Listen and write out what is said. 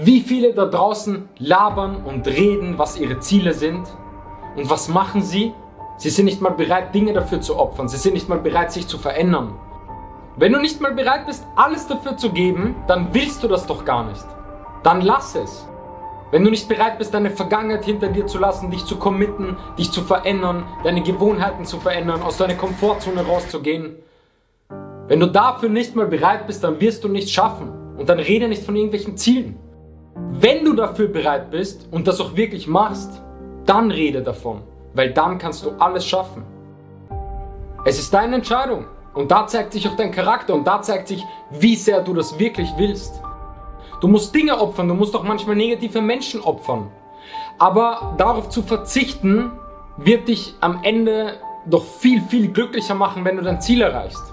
Wie viele da draußen labern und reden, was ihre Ziele sind? Und was machen sie? Sie sind nicht mal bereit, Dinge dafür zu opfern. Sie sind nicht mal bereit, sich zu verändern. Wenn du nicht mal bereit bist, alles dafür zu geben, dann willst du das doch gar nicht. Dann lass es. Wenn du nicht bereit bist, deine Vergangenheit hinter dir zu lassen, dich zu committen, dich zu verändern, deine Gewohnheiten zu verändern, aus deiner Komfortzone rauszugehen, wenn du dafür nicht mal bereit bist, dann wirst du nichts schaffen. Und dann rede nicht von irgendwelchen Zielen. Wenn du dafür bereit bist und das auch wirklich machst, dann rede davon, weil dann kannst du alles schaffen. Es ist deine Entscheidung und da zeigt sich auch dein Charakter und da zeigt sich, wie sehr du das wirklich willst. Du musst Dinge opfern, du musst auch manchmal negative Menschen opfern. Aber darauf zu verzichten, wird dich am Ende doch viel, viel glücklicher machen, wenn du dein Ziel erreichst.